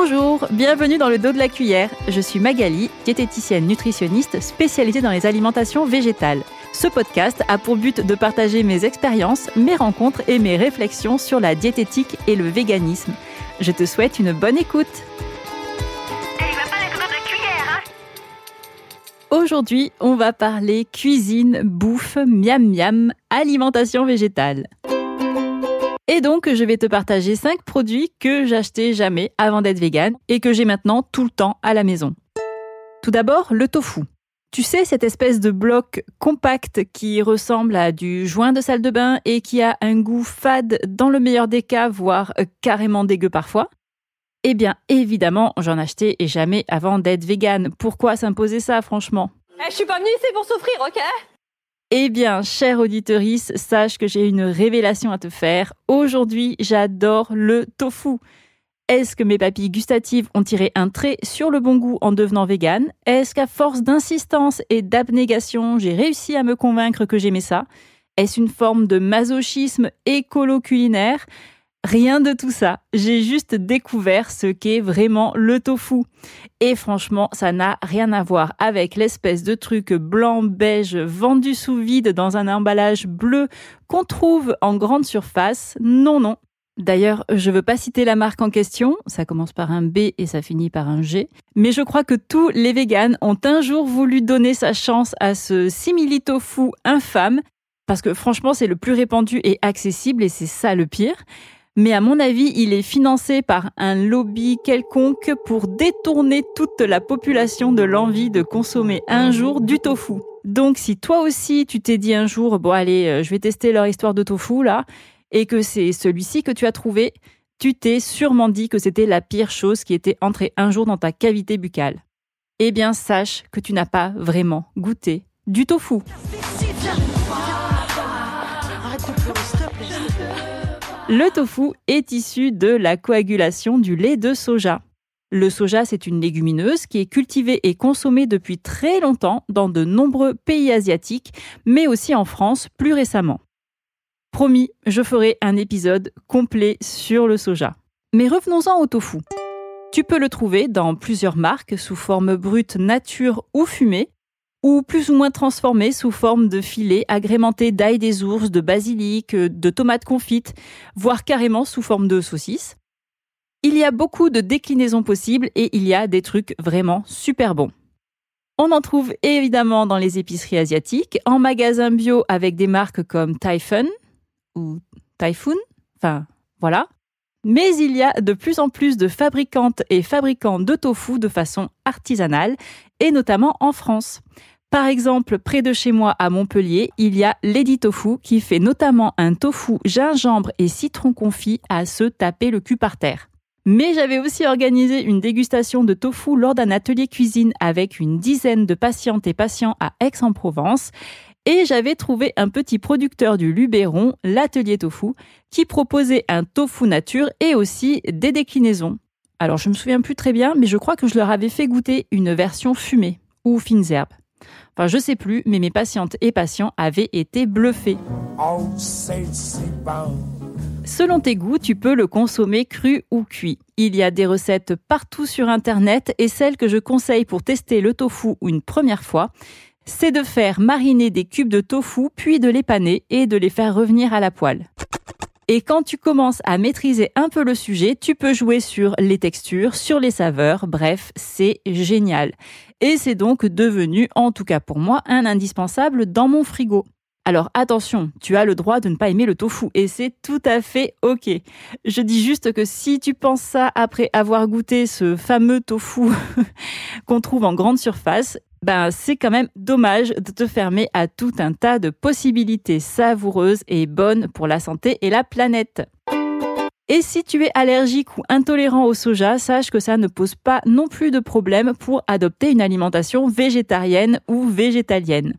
Bonjour, bienvenue dans le dos de la cuillère. Je suis Magali, diététicienne nutritionniste spécialisée dans les alimentations végétales. Ce podcast a pour but de partager mes expériences, mes rencontres et mes réflexions sur la diététique et le véganisme. Je te souhaite une bonne écoute. Aujourd'hui, on va parler cuisine, bouffe, miam miam, alimentation végétale. Et donc, je vais te partager 5 produits que j'achetais jamais avant d'être vegan et que j'ai maintenant tout le temps à la maison. Tout d'abord, le tofu. Tu sais, cette espèce de bloc compact qui ressemble à du joint de salle de bain et qui a un goût fade dans le meilleur des cas, voire euh, carrément dégueu parfois. Eh bien, évidemment, j'en achetais et jamais avant d'être vegan. Pourquoi s'imposer ça, franchement? Eh, Je suis pas venue ici pour souffrir, ok? Eh bien, chère auditorice, sache que j'ai une révélation à te faire. Aujourd'hui, j'adore le tofu. Est-ce que mes papilles gustatives ont tiré un trait sur le bon goût en devenant vegan Est-ce qu'à force d'insistance et d'abnégation, j'ai réussi à me convaincre que j'aimais ça? Est-ce une forme de masochisme écolo-culinaire? Rien de tout ça. J'ai juste découvert ce qu'est vraiment le tofu. Et franchement, ça n'a rien à voir avec l'espèce de truc blanc beige vendu sous vide dans un emballage bleu qu'on trouve en grande surface. Non, non. D'ailleurs, je veux pas citer la marque en question, ça commence par un B et ça finit par un G, mais je crois que tous les véganes ont un jour voulu donner sa chance à ce simili tofu infâme, parce que franchement c'est le plus répandu et accessible et c'est ça le pire mais à mon avis, il est financé par un lobby quelconque pour détourner toute la population de l'envie de consommer un jour du tofu. Donc si toi aussi tu t'es dit un jour, bon allez, euh, je vais tester leur histoire de tofu là, et que c'est celui-ci que tu as trouvé, tu t'es sûrement dit que c'était la pire chose qui était entrée un jour dans ta cavité buccale. Eh bien sache que tu n'as pas vraiment goûté du tofu. Le tofu est issu de la coagulation du lait de soja. Le soja, c'est une légumineuse qui est cultivée et consommée depuis très longtemps dans de nombreux pays asiatiques, mais aussi en France plus récemment. Promis, je ferai un épisode complet sur le soja. Mais revenons-en au tofu. Tu peux le trouver dans plusieurs marques sous forme brute nature ou fumée, ou plus ou moins transformé sous forme de filets agrémentés d'ail des ours, de basilic, de tomates confites, voire carrément sous forme de saucisses. Il y a beaucoup de déclinaisons possibles et il y a des trucs vraiment super bons. On en trouve évidemment dans les épiceries asiatiques, en magasins bio avec des marques comme Typhon ou Typhoon, enfin voilà. Mais il y a de plus en plus de fabricantes et fabricants de tofu de façon artisanale, et notamment en France. Par exemple, près de chez moi à Montpellier, il y a Lady Tofu qui fait notamment un tofu gingembre et citron confit à se taper le cul par terre. Mais j'avais aussi organisé une dégustation de tofu lors d'un atelier cuisine avec une dizaine de patientes et patients à Aix-en-Provence. Et j'avais trouvé un petit producteur du Luberon, l'atelier tofu, qui proposait un tofu nature et aussi des déclinaisons. Alors je me souviens plus très bien, mais je crois que je leur avais fait goûter une version fumée ou fines herbes. Enfin, je sais plus, mais mes patientes et patients avaient été bluffés. Selon tes goûts, tu peux le consommer cru ou cuit. Il y a des recettes partout sur Internet et celle que je conseille pour tester le tofu une première fois, c'est de faire mariner des cubes de tofu puis de les paner et de les faire revenir à la poêle. Et quand tu commences à maîtriser un peu le sujet, tu peux jouer sur les textures, sur les saveurs, bref, c'est génial. Et c'est donc devenu, en tout cas pour moi, un indispensable dans mon frigo. Alors attention, tu as le droit de ne pas aimer le tofu et c'est tout à fait ok. Je dis juste que si tu penses ça après avoir goûté ce fameux tofu qu'on trouve en grande surface, ben c'est quand même dommage de te fermer à tout un tas de possibilités savoureuses et bonnes pour la santé et la planète. Et si tu es allergique ou intolérant au soja, sache que ça ne pose pas non plus de problème pour adopter une alimentation végétarienne ou végétalienne.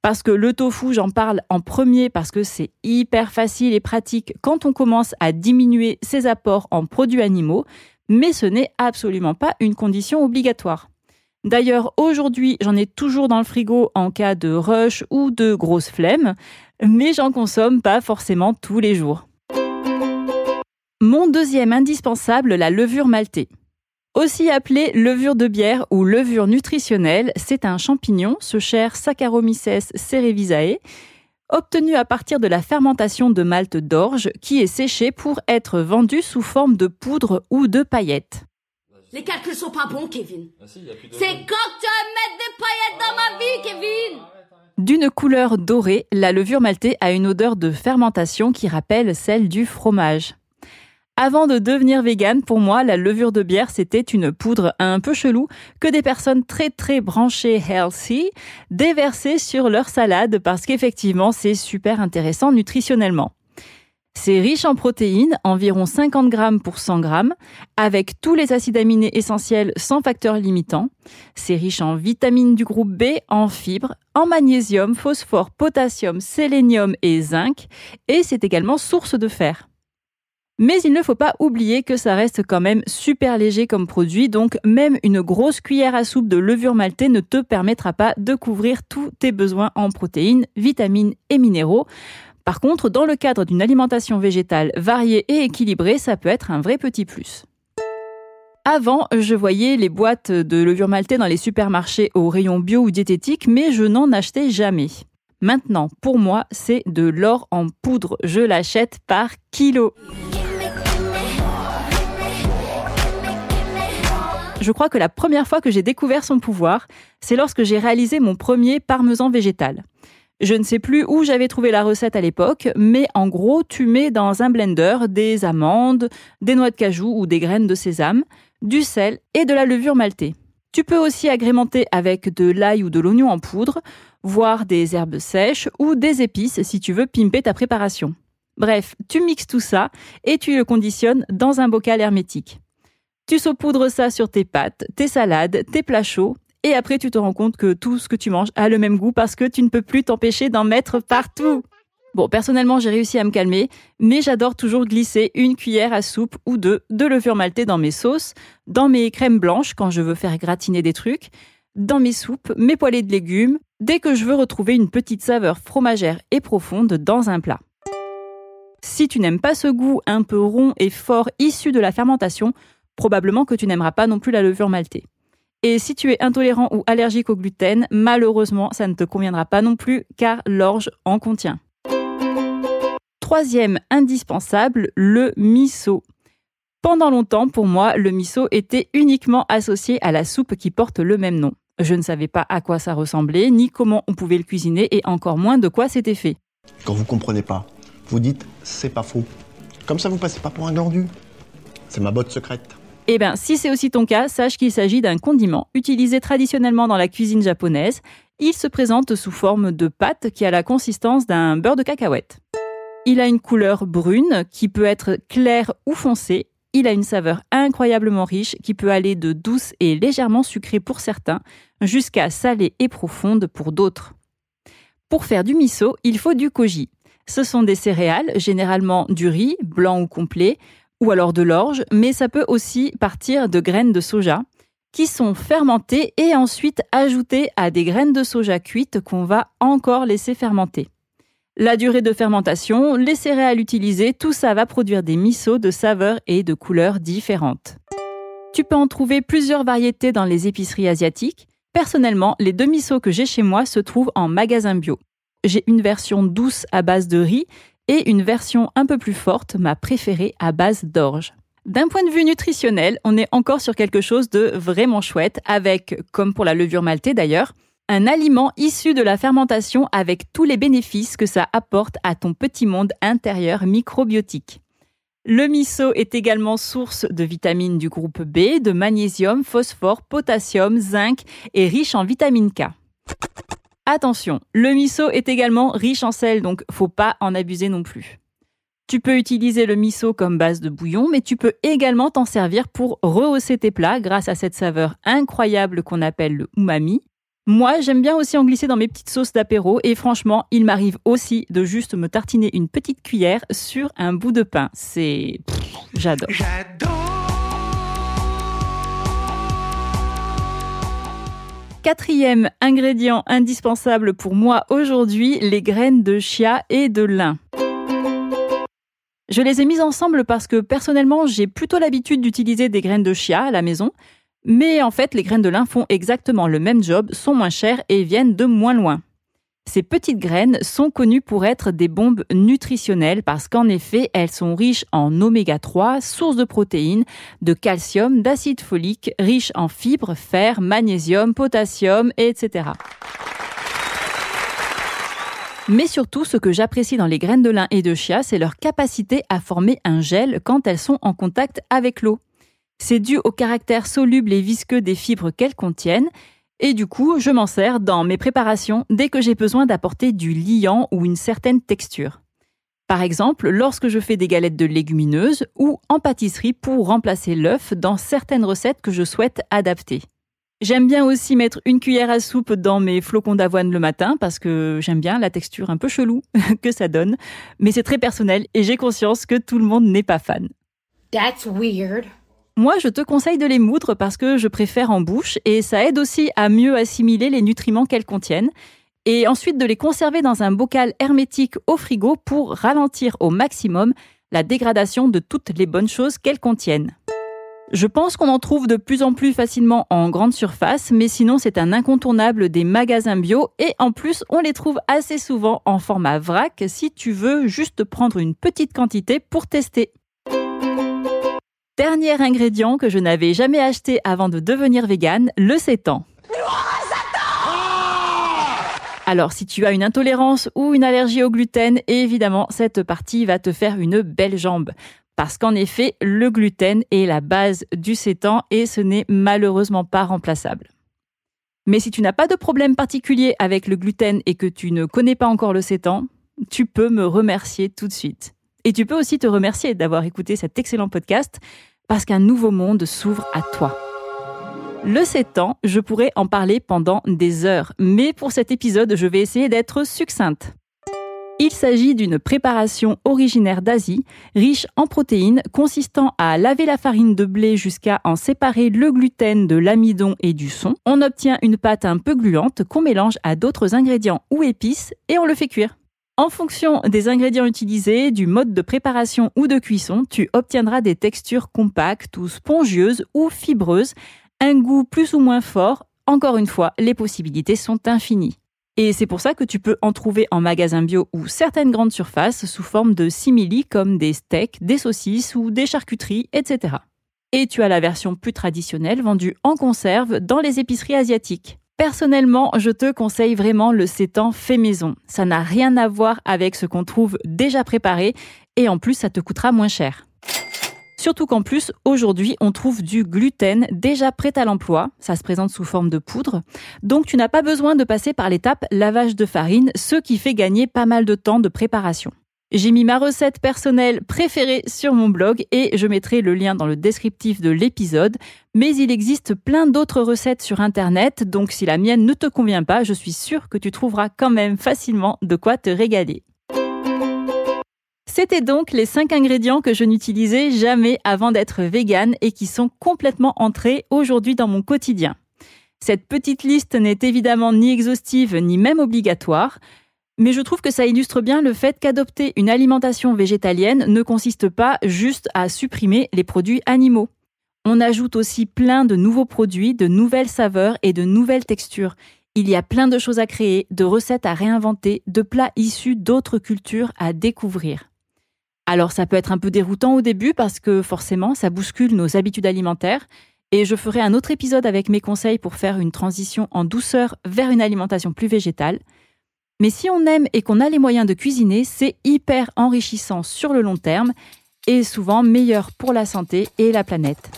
Parce que le tofu, j'en parle en premier parce que c'est hyper facile et pratique quand on commence à diminuer ses apports en produits animaux, mais ce n'est absolument pas une condition obligatoire. D'ailleurs, aujourd'hui, j'en ai toujours dans le frigo en cas de rush ou de grosse flemme, mais j'en consomme pas forcément tous les jours. Mon deuxième indispensable, la levure maltée. Aussi appelée levure de bière ou levure nutritionnelle, c'est un champignon, ce cher Saccharomyces cerevisiae, obtenu à partir de la fermentation de malt d'orge qui est séché pour être vendu sous forme de poudre ou de paillettes. Les calculs sont pas bons, Kevin. C'est quand tu vas mettre des paillettes dans ma vie, Kevin D'une couleur dorée, la levure maltée a une odeur de fermentation qui rappelle celle du fromage. Avant de devenir vegan, pour moi, la levure de bière, c'était une poudre un peu chelou que des personnes très très branchées healthy déversaient sur leur salade parce qu'effectivement, c'est super intéressant nutritionnellement. C'est riche en protéines, environ 50 grammes pour 100 grammes, avec tous les acides aminés essentiels sans facteurs limitants. C'est riche en vitamines du groupe B, en fibres, en magnésium, phosphore, potassium, sélénium et zinc, et c'est également source de fer. Mais il ne faut pas oublier que ça reste quand même super léger comme produit, donc même une grosse cuillère à soupe de levure maltée ne te permettra pas de couvrir tous tes besoins en protéines, vitamines et minéraux. Par contre, dans le cadre d'une alimentation végétale variée et équilibrée, ça peut être un vrai petit plus. Avant, je voyais les boîtes de levure maltée dans les supermarchés au rayon bio ou diététique, mais je n'en achetais jamais. Maintenant, pour moi, c'est de l'or en poudre. Je l'achète par kilo. Je crois que la première fois que j'ai découvert son pouvoir, c'est lorsque j'ai réalisé mon premier parmesan végétal. Je ne sais plus où j'avais trouvé la recette à l'époque, mais en gros, tu mets dans un blender des amandes, des noix de cajou ou des graines de sésame, du sel et de la levure maltée. Tu peux aussi agrémenter avec de l'ail ou de l'oignon en poudre, voire des herbes sèches ou des épices si tu veux pimper ta préparation. Bref, tu mixes tout ça et tu le conditionnes dans un bocal hermétique. Tu saupoudres ça sur tes pâtes, tes salades, tes plats chauds, et après tu te rends compte que tout ce que tu manges a le même goût parce que tu ne peux plus t'empêcher d'en mettre partout. Bon, personnellement, j'ai réussi à me calmer, mais j'adore toujours glisser une cuillère à soupe ou deux de levure maltée dans mes sauces, dans mes crèmes blanches quand je veux faire gratiner des trucs, dans mes soupes, mes poêlées de légumes, dès que je veux retrouver une petite saveur fromagère et profonde dans un plat. Si tu n'aimes pas ce goût un peu rond et fort issu de la fermentation, probablement que tu n'aimeras pas non plus la levure maltée. Et si tu es intolérant ou allergique au gluten, malheureusement, ça ne te conviendra pas non plus car l'orge en contient. Troisième indispensable, le miso. Pendant longtemps, pour moi, le miso était uniquement associé à la soupe qui porte le même nom. Je ne savais pas à quoi ça ressemblait, ni comment on pouvait le cuisiner, et encore moins de quoi c'était fait. Quand vous comprenez pas, vous dites c'est pas faux. Comme ça, vous passez pas pour un glandu. C'est ma botte secrète. Eh bien, si c'est aussi ton cas, sache qu'il s'agit d'un condiment utilisé traditionnellement dans la cuisine japonaise. Il se présente sous forme de pâte qui a la consistance d'un beurre de cacahuète. Il a une couleur brune qui peut être claire ou foncée. Il a une saveur incroyablement riche qui peut aller de douce et légèrement sucrée pour certains jusqu'à salée et profonde pour d'autres. Pour faire du miso, il faut du koji. Ce sont des céréales, généralement du riz, blanc ou complet, ou alors de l'orge, mais ça peut aussi partir de graines de soja qui sont fermentées et ensuite ajoutées à des graines de soja cuites qu'on va encore laisser fermenter. La durée de fermentation, les céréales utilisées, tout ça va produire des misos de saveurs et de couleurs différentes. Tu peux en trouver plusieurs variétés dans les épiceries asiatiques. Personnellement, les deux misos que j'ai chez moi se trouvent en magasin bio. J'ai une version douce à base de riz et une version un peu plus forte, ma préférée à base d'orge. D'un point de vue nutritionnel, on est encore sur quelque chose de vraiment chouette avec, comme pour la levure maltée d'ailleurs, un aliment issu de la fermentation avec tous les bénéfices que ça apporte à ton petit monde intérieur microbiotique. Le miso est également source de vitamines du groupe B, de magnésium, phosphore, potassium, zinc et riche en vitamine K. Attention, le miso est également riche en sel, donc faut pas en abuser non plus. Tu peux utiliser le miso comme base de bouillon, mais tu peux également t'en servir pour rehausser tes plats grâce à cette saveur incroyable qu'on appelle le umami. Moi, j'aime bien aussi en glisser dans mes petites sauces d'apéro et franchement, il m'arrive aussi de juste me tartiner une petite cuillère sur un bout de pain. C'est... J'adore. Quatrième ingrédient indispensable pour moi aujourd'hui, les graines de chia et de lin. Je les ai mises ensemble parce que personnellement, j'ai plutôt l'habitude d'utiliser des graines de chia à la maison, mais en fait, les graines de lin font exactement le même job, sont moins chères et viennent de moins loin. Ces petites graines sont connues pour être des bombes nutritionnelles parce qu'en effet, elles sont riches en oméga 3, source de protéines, de calcium, d'acide folique, riches en fibres, fer, magnésium, potassium, etc. Mais surtout, ce que j'apprécie dans les graines de lin et de chia, c'est leur capacité à former un gel quand elles sont en contact avec l'eau. C'est dû au caractère soluble et visqueux des fibres qu'elles contiennent, et du coup, je m'en sers dans mes préparations dès que j'ai besoin d'apporter du liant ou une certaine texture. Par exemple, lorsque je fais des galettes de légumineuses ou en pâtisserie pour remplacer l'œuf dans certaines recettes que je souhaite adapter. J'aime bien aussi mettre une cuillère à soupe dans mes flocons d'avoine le matin parce que j'aime bien la texture un peu chelou que ça donne. Mais c'est très personnel et j'ai conscience que tout le monde n'est pas fan. That's weird. Moi, je te conseille de les moudre parce que je préfère en bouche et ça aide aussi à mieux assimiler les nutriments qu'elles contiennent. Et ensuite de les conserver dans un bocal hermétique au frigo pour ralentir au maximum la dégradation de toutes les bonnes choses qu'elles contiennent. Je pense qu'on en trouve de plus en plus facilement en grande surface, mais sinon c'est un incontournable des magasins bio et en plus on les trouve assez souvent en format vrac si tu veux juste prendre une petite quantité pour tester. Dernier ingrédient que je n'avais jamais acheté avant de devenir végane, le sétan. Alors, si tu as une intolérance ou une allergie au gluten, évidemment, cette partie va te faire une belle jambe. Parce qu'en effet, le gluten est la base du sétan et ce n'est malheureusement pas remplaçable. Mais si tu n'as pas de problème particulier avec le gluten et que tu ne connais pas encore le sétan, tu peux me remercier tout de suite. Et tu peux aussi te remercier d'avoir écouté cet excellent podcast parce qu'un nouveau monde s'ouvre à toi. Le sétan, je pourrais en parler pendant des heures, mais pour cet épisode, je vais essayer d'être succincte. Il s'agit d'une préparation originaire d'Asie, riche en protéines, consistant à laver la farine de blé jusqu'à en séparer le gluten de l'amidon et du son. On obtient une pâte un peu gluante qu'on mélange à d'autres ingrédients ou épices et on le fait cuire. En fonction des ingrédients utilisés, du mode de préparation ou de cuisson, tu obtiendras des textures compactes ou spongieuses ou fibreuses, un goût plus ou moins fort. Encore une fois, les possibilités sont infinies. Et c'est pour ça que tu peux en trouver en magasin bio ou certaines grandes surfaces sous forme de simili comme des steaks, des saucisses ou des charcuteries, etc. Et tu as la version plus traditionnelle vendue en conserve dans les épiceries asiatiques. Personnellement, je te conseille vraiment le sétan fait maison. Ça n'a rien à voir avec ce qu'on trouve déjà préparé et en plus ça te coûtera moins cher. Surtout qu'en plus, aujourd'hui, on trouve du gluten déjà prêt à l'emploi. Ça se présente sous forme de poudre. Donc, tu n'as pas besoin de passer par l'étape lavage de farine, ce qui fait gagner pas mal de temps de préparation. J'ai mis ma recette personnelle préférée sur mon blog et je mettrai le lien dans le descriptif de l'épisode. Mais il existe plein d'autres recettes sur Internet, donc si la mienne ne te convient pas, je suis sûre que tu trouveras quand même facilement de quoi te régaler. C'était donc les 5 ingrédients que je n'utilisais jamais avant d'être végane et qui sont complètement entrés aujourd'hui dans mon quotidien. Cette petite liste n'est évidemment ni exhaustive ni même obligatoire, mais je trouve que ça illustre bien le fait qu'adopter une alimentation végétalienne ne consiste pas juste à supprimer les produits animaux. On ajoute aussi plein de nouveaux produits, de nouvelles saveurs et de nouvelles textures. Il y a plein de choses à créer, de recettes à réinventer, de plats issus d'autres cultures à découvrir. Alors ça peut être un peu déroutant au début parce que forcément ça bouscule nos habitudes alimentaires et je ferai un autre épisode avec mes conseils pour faire une transition en douceur vers une alimentation plus végétale. Mais si on aime et qu'on a les moyens de cuisiner, c'est hyper enrichissant sur le long terme et souvent meilleur pour la santé et la planète.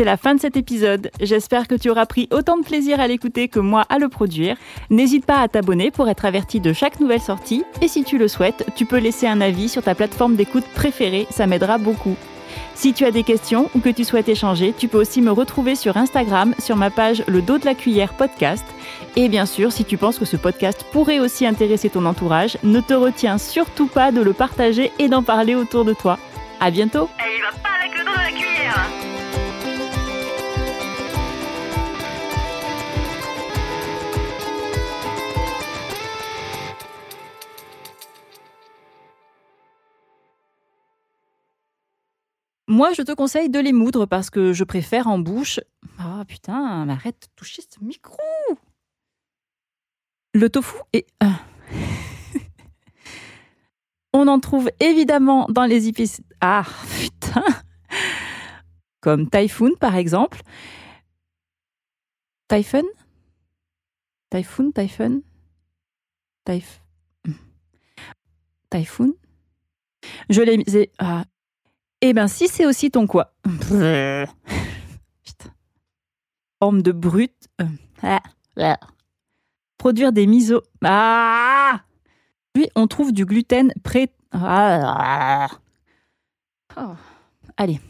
c'est la fin de cet épisode. J'espère que tu auras pris autant de plaisir à l'écouter que moi à le produire. N'hésite pas à t'abonner pour être averti de chaque nouvelle sortie. Et si tu le souhaites, tu peux laisser un avis sur ta plateforme d'écoute préférée, ça m'aidera beaucoup. Si tu as des questions ou que tu souhaites échanger, tu peux aussi me retrouver sur Instagram sur ma page Le dos de la cuillère podcast. Et bien sûr, si tu penses que ce podcast pourrait aussi intéresser ton entourage, ne te retiens surtout pas de le partager et d'en parler autour de toi. À bientôt! Moi, je te conseille de les moudre parce que je préfère en bouche. Ah putain, mais arrête de toucher ce micro. Le tofu est. On en trouve évidemment dans les épices. Ah putain Comme Typhoon par exemple. Typhoon Typhoon Typhoon Typhoon Typhoon? Je l'ai mis. Ah. Eh ben, si c'est aussi ton quoi Putain. Forme de brute. Euh, Produire des miso. Ah Puis on trouve du gluten prêt. Ah. Oh. Allez,